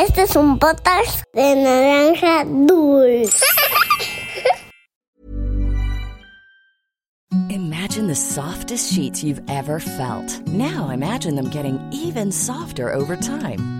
Este es un de naranja dulce. Imagine the softest sheets you've ever felt. Now imagine them getting even softer over time.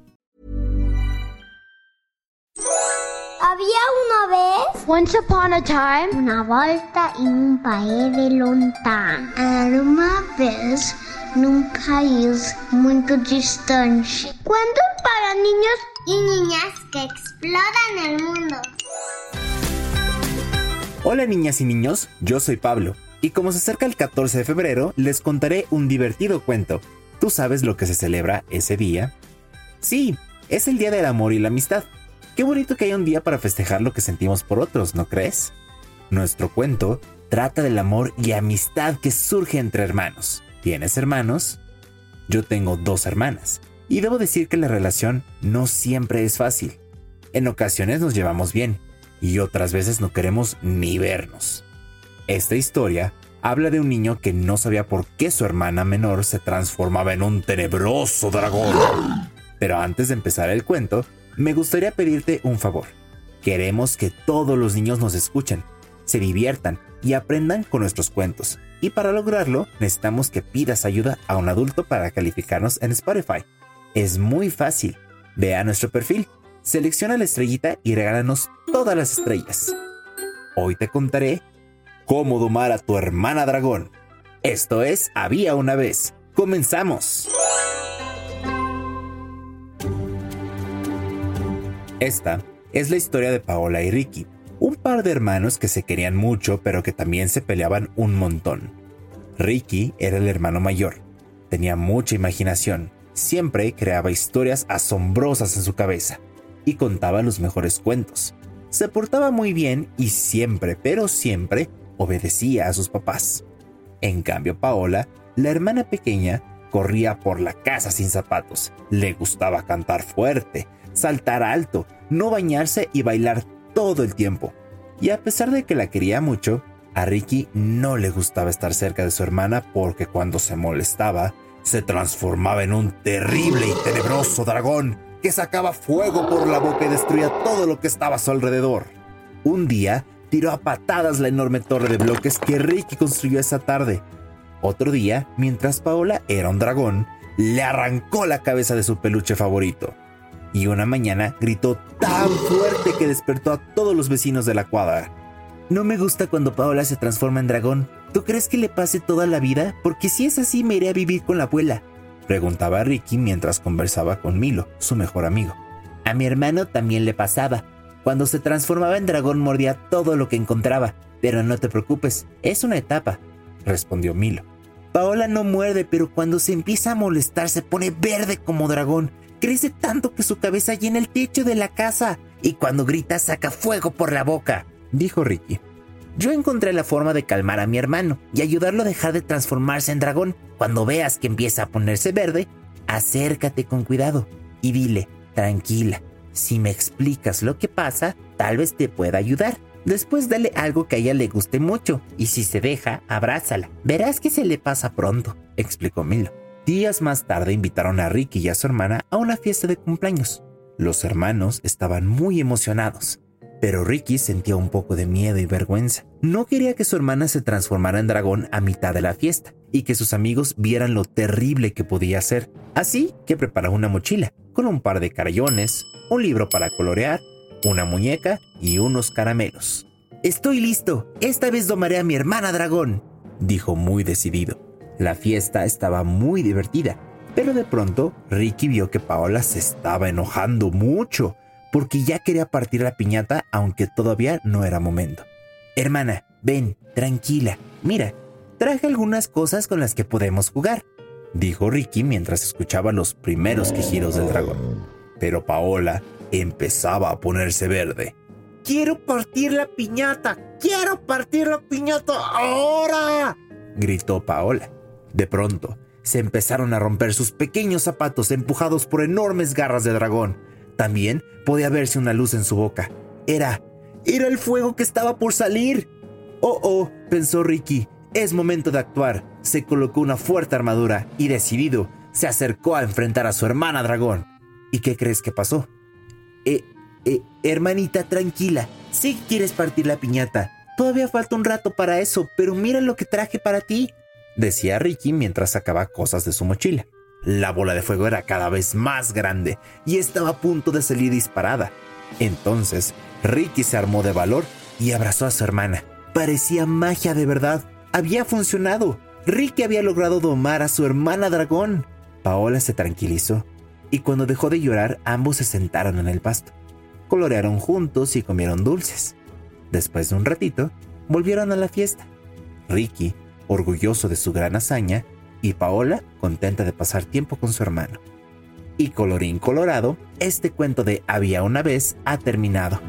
Había una vez Once upon a time, una volta en un país de lontano. Era uma vez num país muito distante. Cuentos para niños y niñas que exploran el mundo. Hola niñas y niños, yo soy Pablo, y como se acerca el 14 de febrero, les contaré un divertido cuento. ¿Tú sabes lo que se celebra ese día? Sí, es el Día del Amor y la Amistad. Qué bonito que haya un día para festejar lo que sentimos por otros, ¿no crees? Nuestro cuento trata del amor y amistad que surge entre hermanos. ¿Tienes hermanos? Yo tengo dos hermanas, y debo decir que la relación no siempre es fácil. En ocasiones nos llevamos bien, y otras veces no queremos ni vernos. Esta historia habla de un niño que no sabía por qué su hermana menor se transformaba en un tenebroso dragón. Pero antes de empezar el cuento, me gustaría pedirte un favor. Queremos que todos los niños nos escuchen, se diviertan y aprendan con nuestros cuentos. Y para lograrlo, necesitamos que pidas ayuda a un adulto para calificarnos en Spotify. Es muy fácil. Ve a nuestro perfil, selecciona la estrellita y regálanos todas las estrellas. Hoy te contaré cómo domar a tu hermana dragón. Esto es Había una vez. Comenzamos. Esta es la historia de Paola y Ricky, un par de hermanos que se querían mucho pero que también se peleaban un montón. Ricky era el hermano mayor, tenía mucha imaginación, siempre creaba historias asombrosas en su cabeza y contaba los mejores cuentos. Se portaba muy bien y siempre, pero siempre, obedecía a sus papás. En cambio, Paola, la hermana pequeña, corría por la casa sin zapatos, le gustaba cantar fuerte, saltar alto, no bañarse y bailar todo el tiempo. Y a pesar de que la quería mucho, a Ricky no le gustaba estar cerca de su hermana porque cuando se molestaba, se transformaba en un terrible y tenebroso dragón que sacaba fuego por la boca y destruía todo lo que estaba a su alrededor. Un día, tiró a patadas la enorme torre de bloques que Ricky construyó esa tarde. Otro día, mientras Paola era un dragón, le arrancó la cabeza de su peluche favorito y una mañana gritó tan fuerte que despertó a todos los vecinos de la cuadra. No me gusta cuando Paola se transforma en dragón. ¿Tú crees que le pase toda la vida? Porque si es así me iré a vivir con la abuela. Preguntaba Ricky mientras conversaba con Milo, su mejor amigo. A mi hermano también le pasaba. Cuando se transformaba en dragón mordía todo lo que encontraba. Pero no te preocupes, es una etapa, respondió Milo. Paola no muerde, pero cuando se empieza a molestar se pone verde como dragón Crece tanto que su cabeza llena el techo de la casa y cuando grita saca fuego por la boca, dijo Ricky. Yo encontré la forma de calmar a mi hermano y ayudarlo a dejar de transformarse en dragón. Cuando veas que empieza a ponerse verde, acércate con cuidado y dile, tranquila, si me explicas lo que pasa, tal vez te pueda ayudar. Después dale algo que a ella le guste mucho y si se deja, abrázala. Verás que se le pasa pronto, explicó Milo. Días más tarde invitaron a Ricky y a su hermana a una fiesta de cumpleaños. Los hermanos estaban muy emocionados, pero Ricky sentía un poco de miedo y vergüenza. No quería que su hermana se transformara en dragón a mitad de la fiesta y que sus amigos vieran lo terrible que podía ser. Así que preparó una mochila con un par de carayones, un libro para colorear, una muñeca y unos caramelos. Estoy listo, esta vez domaré a mi hermana dragón, dijo muy decidido. La fiesta estaba muy divertida, pero de pronto Ricky vio que Paola se estaba enojando mucho porque ya quería partir la piñata aunque todavía no era momento. Hermana, ven, tranquila, mira, traje algunas cosas con las que podemos jugar, dijo Ricky mientras escuchaba los primeros quejidos del dragón. Pero Paola empezaba a ponerse verde. quiero partir la piñata, quiero partir la piñata ahora, gritó Paola. De pronto, se empezaron a romper sus pequeños zapatos empujados por enormes garras de dragón. También podía verse una luz en su boca. Era... era el fuego que estaba por salir. Oh, oh, pensó Ricky, es momento de actuar. Se colocó una fuerte armadura y decidido, se acercó a enfrentar a su hermana dragón. ¿Y qué crees que pasó? Eh, eh, hermanita, tranquila. Sí quieres partir la piñata. Todavía falta un rato para eso, pero mira lo que traje para ti decía Ricky mientras sacaba cosas de su mochila. La bola de fuego era cada vez más grande y estaba a punto de salir disparada. Entonces, Ricky se armó de valor y abrazó a su hermana. Parecía magia de verdad. Había funcionado. Ricky había logrado domar a su hermana dragón. Paola se tranquilizó y cuando dejó de llorar ambos se sentaron en el pasto. Colorearon juntos y comieron dulces. Después de un ratito, volvieron a la fiesta. Ricky orgulloso de su gran hazaña, y Paola contenta de pasar tiempo con su hermano. Y colorín colorado, este cuento de Había una vez ha terminado.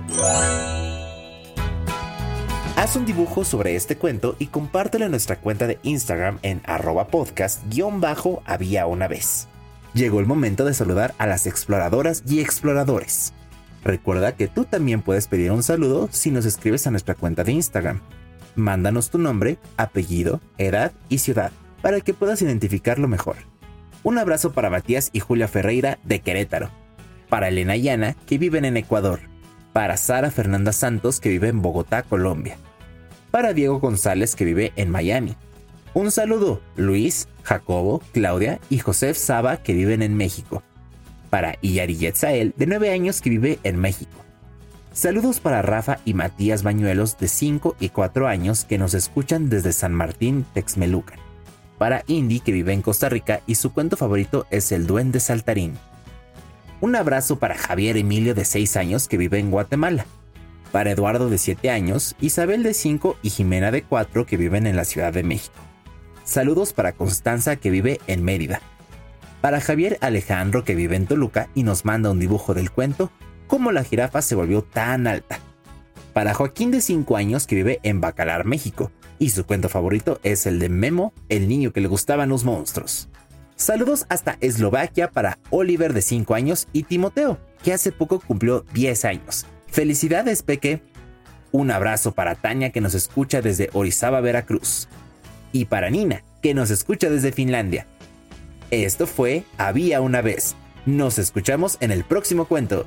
Haz un dibujo sobre este cuento y compártelo en nuestra cuenta de Instagram en arroba podcast-había una vez. Llegó el momento de saludar a las exploradoras y exploradores. Recuerda que tú también puedes pedir un saludo si nos escribes a nuestra cuenta de Instagram Mándanos tu nombre, apellido, edad y ciudad para que puedas identificarlo mejor. Un abrazo para Matías y Julia Ferreira de Querétaro. Para Elena Yana, que viven en Ecuador. Para Sara Fernanda Santos, que vive en Bogotá, Colombia. Para Diego González, que vive en Miami. Un saludo, Luis, Jacobo, Claudia y José Saba, que viven en México. Para Iyari Yetzael, de 9 años, que vive en México. Saludos para Rafa y Matías Bañuelos de 5 y 4 años que nos escuchan desde San Martín, Texmelucan. Para Indy que vive en Costa Rica y su cuento favorito es El Duende Saltarín. Un abrazo para Javier Emilio de 6 años que vive en Guatemala. Para Eduardo de 7 años, Isabel de 5 y Jimena de 4 que viven en la Ciudad de México. Saludos para Constanza que vive en Mérida. Para Javier Alejandro que vive en Toluca y nos manda un dibujo del cuento cómo la jirafa se volvió tan alta. Para Joaquín de 5 años que vive en Bacalar, México, y su cuento favorito es el de Memo, el niño que le gustaban los monstruos. Saludos hasta Eslovaquia para Oliver de 5 años y Timoteo, que hace poco cumplió 10 años. Felicidades, Peque. Un abrazo para Tania que nos escucha desde Orizaba, Veracruz. Y para Nina, que nos escucha desde Finlandia. Esto fue Había una vez, nos escuchamos en el próximo cuento.